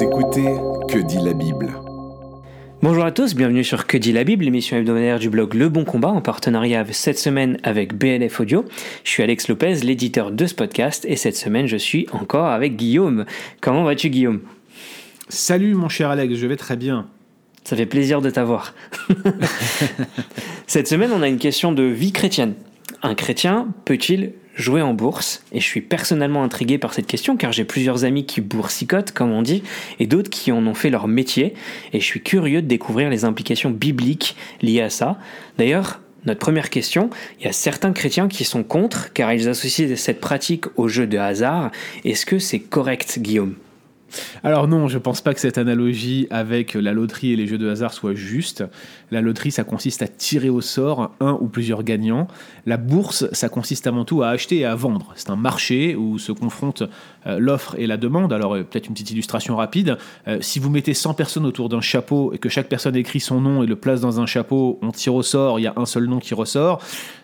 Vous écoutez Que dit la Bible Bonjour à tous, bienvenue sur Que dit la Bible, l'émission hebdomadaire du blog Le Bon Combat en partenariat cette semaine avec BLF Audio. Je suis Alex Lopez, l'éditeur de ce podcast, et cette semaine je suis encore avec Guillaume. Comment vas-tu Guillaume? Salut mon cher Alex, je vais très bien. Ça fait plaisir de t'avoir. cette semaine on a une question de vie chrétienne. Un chrétien peut-il jouer en bourse? Et je suis personnellement intrigué par cette question car j'ai plusieurs amis qui boursicotent, comme on dit, et d'autres qui en ont fait leur métier. Et je suis curieux de découvrir les implications bibliques liées à ça. D'ailleurs, notre première question, il y a certains chrétiens qui sont contre car ils associent cette pratique au jeu de hasard. Est-ce que c'est correct, Guillaume? Alors non, je pense pas que cette analogie avec la loterie et les jeux de hasard soit juste. La loterie, ça consiste à tirer au sort un ou plusieurs gagnants. La bourse, ça consiste avant tout à acheter et à vendre. C'est un marché où se confrontent euh, l'offre et la demande. Alors euh, peut-être une petite illustration rapide. Euh, si vous mettez 100 personnes autour d'un chapeau et que chaque personne écrit son nom et le place dans un chapeau, on tire au sort, il y a un seul nom qui ressort.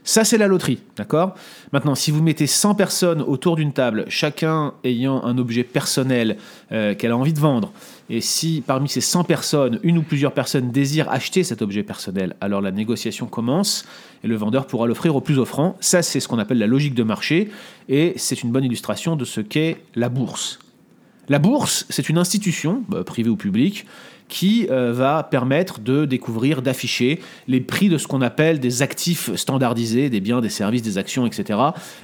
Ça, c'est la loterie, d'accord? Maintenant, si vous mettez 100 personnes autour d'une table, chacun ayant un objet personnel qu'elle a envie de vendre, et si parmi ces 100 personnes, une ou plusieurs personnes désirent acheter cet objet personnel, alors la négociation commence et le vendeur pourra l'offrir au plus offrant. Ça, c'est ce qu'on appelle la logique de marché et c'est une bonne illustration de ce qu'est la bourse. La bourse, c'est une institution, bah, privée ou publique, qui euh, va permettre de découvrir, d'afficher les prix de ce qu'on appelle des actifs standardisés, des biens, des services, des actions, etc.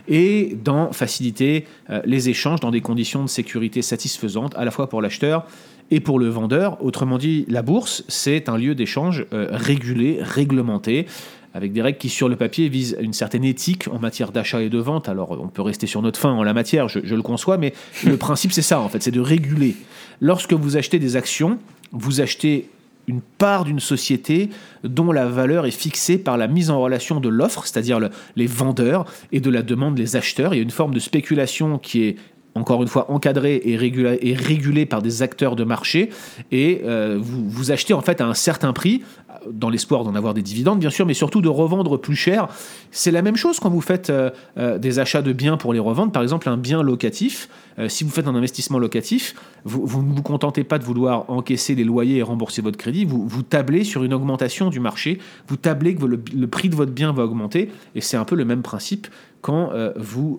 Et d'en faciliter euh, les échanges dans des conditions de sécurité satisfaisantes, à la fois pour l'acheteur et pour le vendeur. Autrement dit, la bourse, c'est un lieu d'échange euh, régulé, réglementé, avec des règles qui, sur le papier, visent une certaine éthique en matière d'achat et de vente. Alors, on peut rester sur notre fin en la matière, je, je le conçois, mais le principe, c'est ça, en fait, c'est de réguler. Lorsque vous achetez des actions, vous achetez une part d'une société dont la valeur est fixée par la mise en relation de l'offre, c'est-à-dire les vendeurs, et de la demande, les acheteurs. Il y a une forme de spéculation qui est encore une fois encadré et régulé, par des acteurs de marché, et euh, vous, achetez en fait à un certain prix, dans l'espoir d'en avoir des dividendes bien sûr, mais surtout de revendre plus cher. C'est la même chose quand vous faites euh, euh, des achats de biens pour les revendre, par exemple un bien locatif. si vous faites un investissement locatif, vous, ne vous contentez pas de vouloir encaisser les loyers et rembourser votre crédit, vous, vous tablez sur une augmentation du marché, vous tablez que le, le prix de votre bien va augmenter, et c'est un peu le même principe quand vous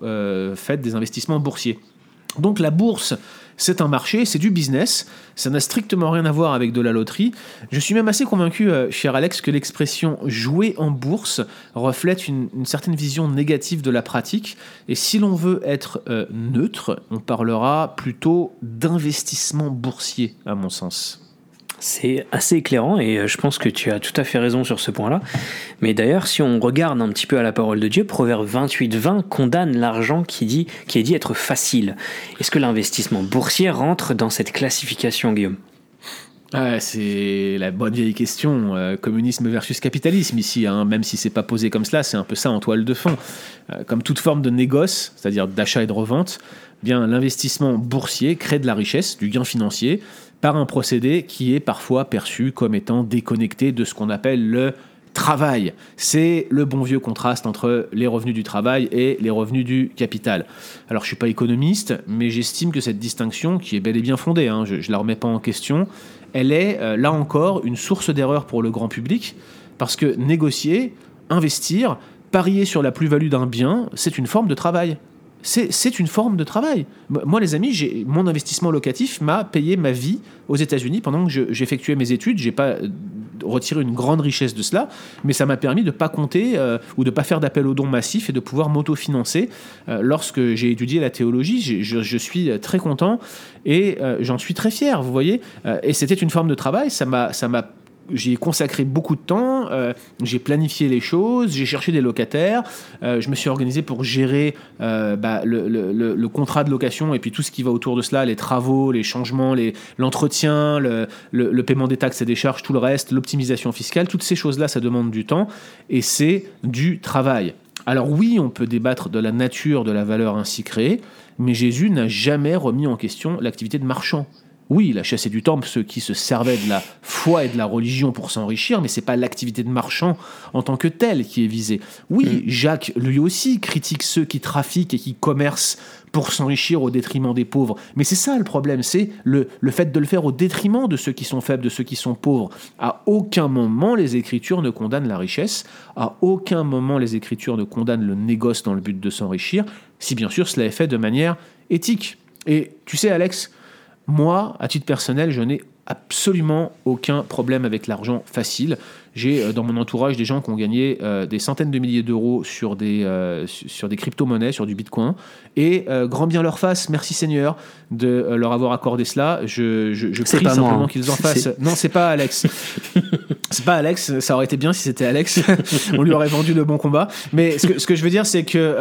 faites des investissements boursiers. Donc la bourse, c'est un marché, c'est du business, ça n'a strictement rien à voir avec de la loterie. Je suis même assez convaincu, euh, cher Alex, que l'expression jouer en bourse reflète une, certaine vision négative de la pratique. Et si l'on veut être euh, neutre, on parlera plutôt d'investissement boursier, à mon sens. C'est assez éclairant et euh, je pense que tu as tout à fait raison sur ce point-là. Mais d'ailleurs, si on regarde un petit peu à la parole de Dieu, Proverbe 28-20 condamne l'argent qui, dit, qui est dit être facile. Est-ce que l'investissement boursier rentre dans cette classification, Guillaume? Ah, c'est la bonne vieille question, euh, communisme versus capitalisme ici, hein. même si c'est pas posé comme cela, c'est un peu ça en toile de fond. Euh, comme toute forme de négoce, c'est-à-dire d'achat et de revente, bien l'investissement boursier crée de la richesse, du gain financier, par un procédé qui est parfois perçu comme étant déconnecté de ce qu'on appelle le travail. C'est le bon vieux contraste entre les revenus du travail et les revenus du capital. Alors je ne suis pas économiste, mais j'estime que cette distinction, qui est bel et bien fondée, hein, je ne la remets pas en question, elle est euh, là encore une source d'erreur pour le grand public, parce que négocier, investir, parier sur la plus-value d'un bien, c'est une forme de travail c'est une forme de travail. Moi, les amis, mon investissement locatif m'a payé ma vie aux États-Unis pendant que j'effectuais mes études. J'ai pas euh, retiré une grande richesse de cela, mais ça m'a permis de ne pas compter euh, ou de ne pas faire d'appel aux dons massifs et de pouvoir m'autofinancer. Euh, lorsque j'ai étudié la théologie, je, je, suis très content et j'en suis très fier, vous voyez. et c'était une forme de travail, ça m'a j'ai consacré beaucoup de temps, euh, j'ai planifié les choses, j'ai cherché des locataires, euh, je me suis organisé pour gérer euh, bah, le, contrat de location et puis tout ce qui va autour de cela, les travaux, les changements, l'entretien, le, paiement des taxes et des charges, tout le reste, l'optimisation fiscale, toutes ces choses-là, ça demande du temps et c'est du travail. Alors oui, on peut débattre de la nature de la valeur ainsi créée, mais Jésus n'a jamais remis en question l'activité de marchand. Oui, la chasse et du temple, ceux qui se servaient de la foi et de la religion pour s'enrichir, mais c'est pas l'activité de marchand en tant que telle qui est visée. Oui, Jacques, lui aussi, critique ceux qui trafiquent et qui commercent pour s'enrichir au détriment des pauvres. Mais c'est ça le problème, c'est le, le fait de le faire au détriment de ceux qui sont faibles, de ceux qui sont pauvres. À aucun moment les Écritures ne condamnent la richesse, à aucun moment les Écritures ne condamnent le négoce dans le but de s'enrichir, si bien sûr cela est fait de manière éthique. Et tu sais Alex, moi, à titre personnel, je n'ai absolument aucun problème avec l'argent facile. J'ai euh, dans mon entourage des gens qui ont gagné euh, des centaines de milliers d'euros sur des, euh, sur des crypto-monnaies, sur du bitcoin. Et grand bien leur face, merci Seigneur de leur avoir accordé cela. Je, je, je prie simplement hein. qu'ils en fassent. Non, c'est pas Alex. c'est pas Alex. Ça aurait été bien si c'était Alex. On lui aurait vendu de bons combats. Mais ce que, je veux dire, c'est que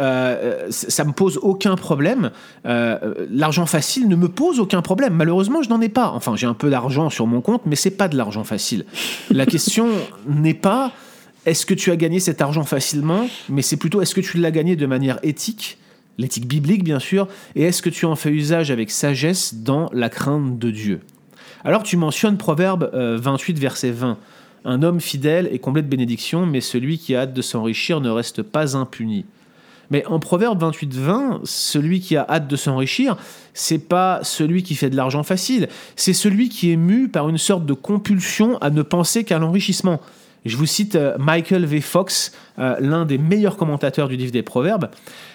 ça me pose aucun problème. l'argent facile ne me pose aucun problème. Malheureusement, je n'en ai pas. Enfin, j'ai un peu d'argent sur mon compte, mais c'est pas de l'argent facile. La question n'est pas est-ce que tu as gagné cet argent facilement, mais c'est plutôt est-ce que tu l'as gagné de manière éthique, l'éthique biblique bien sûr, et est-ce que tu en fais usage avec sagesse dans la crainte de Dieu? Alors tu mentionnes Proverbe 28, euh, verset 20. Un homme fidèle est comblé de bénédictions, mais celui qui a hâte de s'enrichir ne reste pas impuni. Mais en Proverbe 28, 20, celui qui a hâte de s'enrichir, c'est pas celui qui fait de l'argent facile, c'est celui qui est mu par une sorte de compulsion à ne penser qu'à l'enrichissement. Je vous cite euh, Michael V. Fox, euh, l'un des meilleurs commentateurs du livre des Proverbes.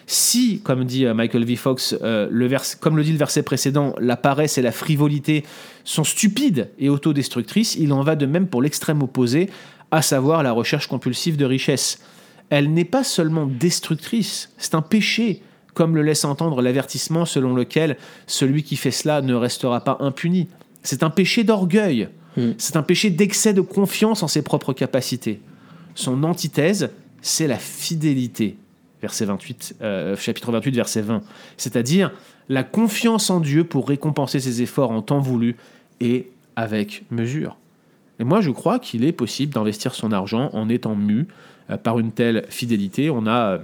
Si, comme dit euh, Michael V. Fox, le comme le dit le verset précédent, la paresse et la frivolité sont stupides et autodestructrices, il en va de même pour l'extrême opposé, à savoir la recherche compulsive de richesse. Elle n'est pas seulement destructrice, c'est un péché comme le laisse entendre l'avertissement selon lequel celui qui fait cela ne restera pas impuni. C'est un péché d'orgueil, hmm. c'est un péché d'excès de confiance en ses propres capacités. Son antithèse, c'est la fidélité. Verset 28, euh, chapitre 28, verset 20. C'est-à-dire la confiance en Dieu pour récompenser ses efforts en temps voulu et avec mesure. Et moi, je crois qu'il est possible d'investir son argent en étant mu euh, par une telle fidélité. On a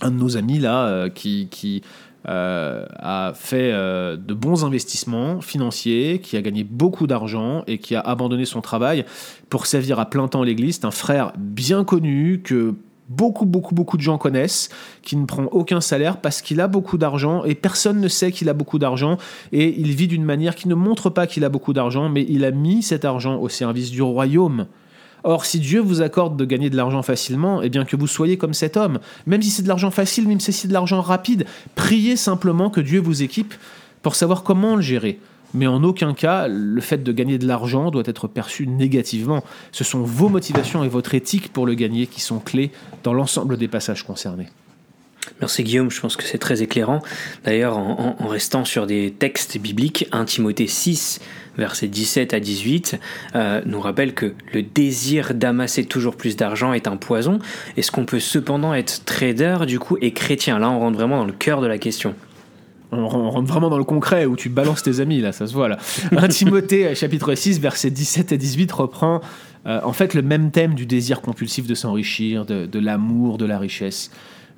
un de nos amis là euh, qui, qui euh, a fait euh, de bons investissements financiers, qui a gagné beaucoup d'argent et qui a abandonné son travail pour servir à plein temps l'église. C'est un frère bien connu que beaucoup, beaucoup, beaucoup de gens connaissent, qui ne prend aucun salaire parce qu'il a beaucoup d'argent et personne ne sait qu'il a beaucoup d'argent et il vit d'une manière qui ne montre pas qu'il a beaucoup d'argent, mais il a mis cet argent au service du royaume. Or, si Dieu vous accorde de gagner de l'argent facilement, eh bien que vous soyez comme cet homme. Même si c'est de l'argent facile, même si c'est de l'argent rapide, priez simplement que Dieu vous équipe pour savoir comment le gérer. Mais en aucun cas, le fait de gagner de l'argent doit être perçu négativement. Ce sont vos motivations et votre éthique pour le gagner qui sont clés dans l'ensemble des passages concernés. Merci Guillaume, je pense que c'est très éclairant. D'ailleurs, en, restant sur des textes bibliques, 1 Timothée 6, versets 17 à 18, euh, nous rappelle que le désir d'amasser toujours plus d'argent est un poison. Est-ce qu'on peut cependant être trader du coup et chrétien? Là, on rentre vraiment dans le cœur de la question. On rentre vraiment dans le concret où tu balances tes amis, là, ça se voit là. 1 Timothée, chapitre 6, versets 17 à 18, reprend euh, en fait le même thème du désir compulsif de s'enrichir, de l'amour, de la richesse.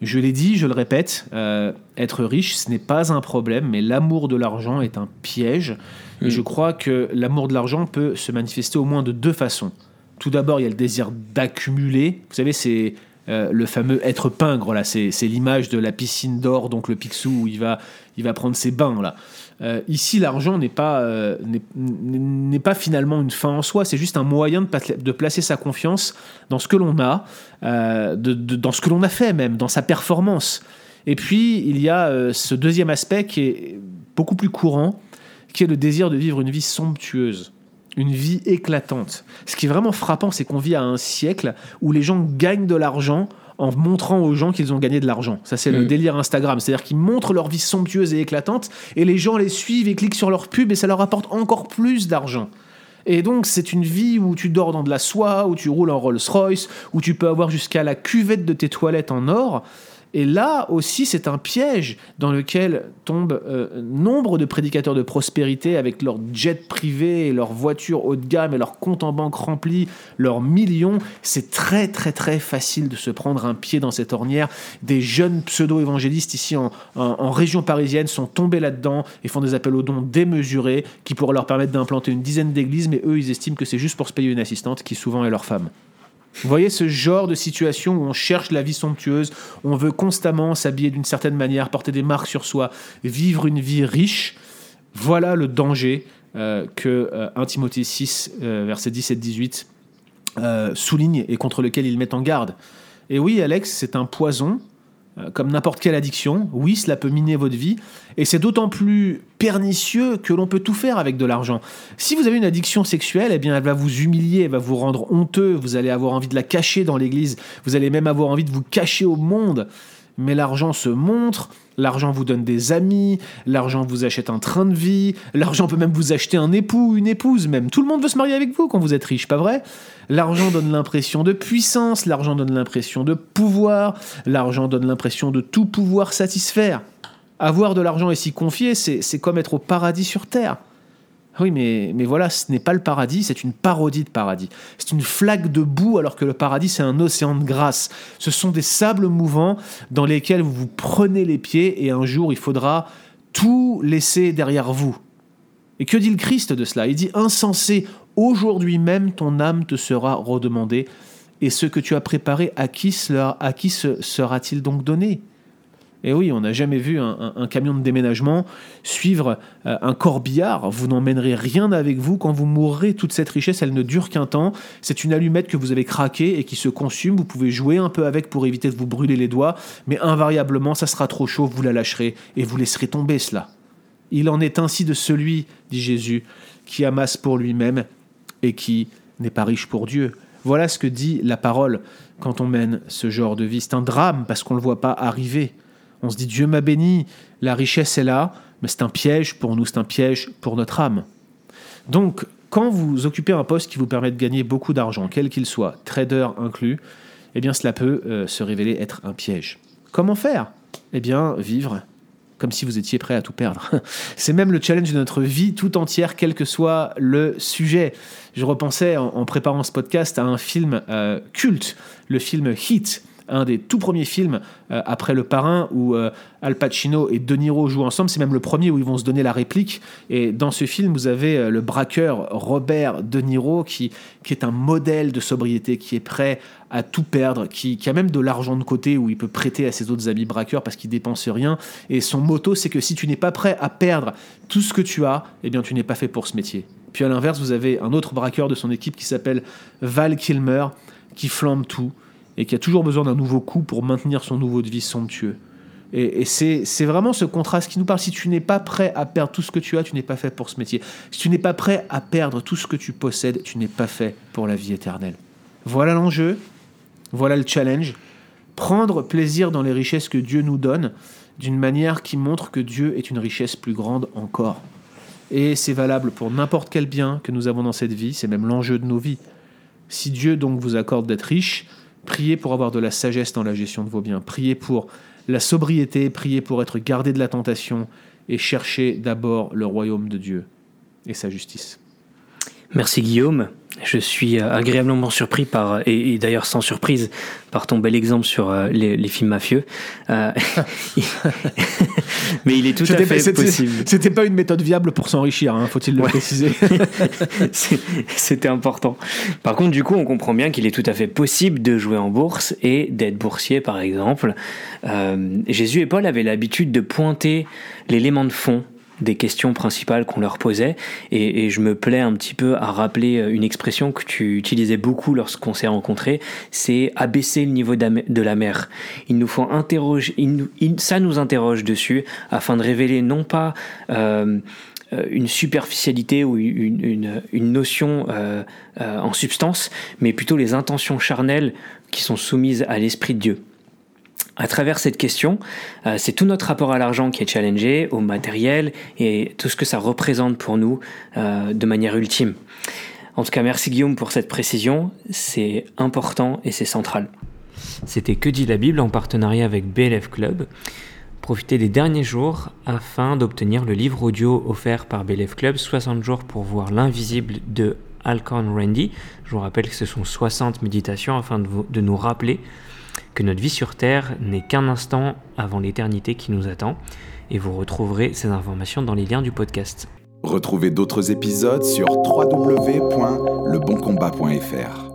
Je l'ai dit, je le répète, euh, être riche, ce n'est pas un problème, mais l'amour de l'argent est un piège. Et mm. je crois que l'amour de l'argent peut se manifester au moins de deux façons. Tout d'abord, il y a le désir d'accumuler. Vous savez, c'est euh, le fameux être pingre, là. C'est, l'image de la piscine d'or, donc le Picsou, où il va, il va prendre ses bains, là. Euh, ici, l'argent n'est pas, euh, pas finalement une fin en soi, c'est juste un moyen de, de placer sa confiance dans ce que l'on a, euh, de, dans ce que l'on a fait même, dans sa performance. Et puis, il y a ce deuxième aspect qui est beaucoup plus courant, qui est le désir de vivre une vie somptueuse, une vie éclatante. Ce qui est vraiment frappant, c'est qu'on vit à un siècle où les gens gagnent de l'argent en montrant aux gens qu'ils ont gagné de l'argent. Ça, c'est le mm. délire Instagram. C'est-à-dire qu'ils montrent leur vie somptueuse et éclatante, et les gens les suivent et cliquent sur leur pub, et ça leur apporte encore plus d'argent. Et donc, c'est une vie où tu dors dans de la soie, où tu roules en Rolls-Royce, où tu peux avoir jusqu'à la cuvette de tes toilettes en or. Et là aussi, c'est un piège dans lequel tombent euh, nombre de prédicateurs de prospérité avec leurs jets privés, leurs voitures haut de gamme et leurs comptes en banque remplis, leurs millions. C'est très très très facile de se prendre un pied dans cette ornière. Des jeunes pseudo-évangélistes ici en, en- en région parisienne sont tombés là-dedans et font des appels aux dons démesurés qui pourraient leur permettre d'implanter une dizaine d'églises, mais eux, ils estiment que c'est juste pour se payer une assistante qui souvent est leur femme. Vous voyez ce genre de situation où on cherche la vie somptueuse, on veut constamment s'habiller d'une certaine manière, porter des marques sur soi, vivre une vie riche. Voilà le danger euh, que euh, 1 Timothée 6, euh, versets 17 18, euh, souligne et contre lequel il met en garde. Et oui, Alex, c'est un poison, euh, comme n'importe quelle addiction. Oui, cela peut miner votre vie. Et c'est d'autant plus pernicieux que l'on peut tout faire avec de l'argent. Si vous avez une addiction sexuelle, eh bien, elle va vous humilier, elle va vous rendre honteux. Vous allez avoir envie de la cacher dans l'église. Vous allez même avoir envie de vous cacher au monde. Mais l'argent se montre, l'argent vous donne des amis, l'argent vous achète un train de vie, l'argent peut même vous acheter un époux ou une épouse même. Tout le monde veut se marier avec vous quand vous êtes riche, pas vrai? L'argent donne l'impression de puissance, l'argent donne l'impression de pouvoir, l'argent donne l'impression de tout pouvoir satisfaire. Avoir de l'argent et s'y confier, c'est comme être au paradis sur terre. Oui, mais, mais voilà, ce n'est pas le paradis, c'est une parodie de paradis. C'est une flaque de boue alors que le paradis, c'est un océan de grâce. Ce sont des sables mouvants dans lesquels vous vous prenez les pieds et un jour, il faudra tout laisser derrière vous. Et que dit le Christ de cela? Il dit insensé, aujourd'hui même ton âme te sera redemandée, et ce que tu as préparé, à qui, sera-t-il donc donné? Et oui, on n'a jamais vu un, camion de déménagement suivre euh, un corbillard. Vous n'emmènerez rien avec vous quand vous mourrez. Toute cette richesse, elle ne dure qu'un temps. C'est une allumette que vous avez craquée et qui se consume. Vous pouvez jouer un peu avec pour éviter de vous brûler les doigts, mais invariablement, ça sera trop chaud, vous la lâcherez et vous laisserez tomber cela. Il en est ainsi de celui, dit Jésus, qui amasse pour lui-même et qui n'est pas riche pour Dieu. Voilà ce que dit la parole quand on mène ce genre de vie. C'est un drame parce qu'on ne le voit pas arriver. On se dit Dieu m'a béni, la richesse est là, mais c'est un piège pour nous, c'est un piège pour notre âme. Donc, quand vous occupez un poste qui vous permet de gagner beaucoup d'argent, quel qu'il soit, trader inclus, eh bien cela peut euh, se révéler être un piège. Comment faire? Eh bien, vivre comme si vous étiez prêt à tout perdre. C'est même le challenge de notre vie tout entière, quel que soit le sujet. Je repensais en, préparant ce podcast à un film euh, culte, le film Heat, un des tout premiers films euh, après Le Parrain où euh, Al Pacino et De Niro jouent ensemble. C'est même le premier où ils vont se donner la réplique. Et dans ce film, vous avez euh, le braqueur Robert De Niro qui, qui est un modèle de sobriété, qui est prêt à tout perdre, qui, qui a même de l'argent de côté où il peut prêter à ses autres amis braqueurs parce qu'il dépense rien. Et son motto, c'est que si tu n'es pas prêt à perdre tout ce que tu as, eh bien tu n'es pas fait pour ce métier. Puis à l'inverse, vous avez un autre braqueur de son équipe qui s'appelle Val Kilmer, qui flambe tout et qui a toujours besoin d'un nouveau coup pour maintenir son nouveau de vie somptueux. Et, c'est vraiment ce contraste qui nous parle. Si tu n'es pas prêt à perdre tout ce que tu as, tu n'es pas fait pour ce métier. Si tu n'es pas prêt à perdre tout ce que tu possèdes, tu n'es pas fait pour la vie éternelle. Voilà l'enjeu, voilà le challenge. Prendre plaisir dans les richesses que Dieu nous donne d'une manière qui montre que Dieu est une richesse plus grande encore. Et c'est valable pour n'importe quel bien que nous avons dans cette vie, c'est même l'enjeu de nos vies. Si Dieu donc vous accorde d'être riche, priez pour avoir de la sagesse dans la gestion de vos biens, priez pour la sobriété, priez pour être gardé de la tentation et cherchez d'abord le royaume de Dieu et sa justice. Merci Guillaume. Je suis euh, agréablement surpris par, et, et d'ailleurs sans surprise, par ton bel exemple sur euh, les, les films mafieux. Euh, mais il est tout à C'était- fait c'était- possible. C'était pas une méthode viable pour s'enrichir, hein, faut-il le Ouais. préciser. C'était important. Par contre, du coup, on comprend bien qu'il est tout à fait possible de jouer en bourse et d'être boursier, par exemple. Euh, Jésus et Paul avaient l'habitude de pointer l'élément de fond des questions principales qu'on leur posait. Et, je me plais un petit peu à rappeler euh, une expression que tu utilisais beaucoup lorsqu'on s'est rencontrés, c'est abaisser le niveau de la mer. Il nous faut interroger, ça nous interroge dessus afin de révéler non pas euh, euh, une superficialité ou une, notion en substance, mais plutôt les intentions charnelles qui sont soumises à l'Esprit de Dieu. À travers cette question, euh, c'est tout notre rapport à l'argent qui est challengé, au matériel et tout ce que ça représente pour nous euh, de manière ultime. En tout cas, merci Guillaume pour cette précision, c'est important et c'est central. C'était Que dit la Bible en partenariat avec BLF Club. Profitez des derniers jours afin d'obtenir le livre audio offert par BLF Club 60 jours pour voir l'invisible de Alcon Randy. Je vous rappelle que ce sont 60 méditations afin de nous rappeler que notre vie sur Terre n'est qu'un instant avant l'éternité qui nous attend. Et vous retrouverez ces informations dans les liens du podcast. Retrouvez d'autres épisodes sur www.leboncombat.fr.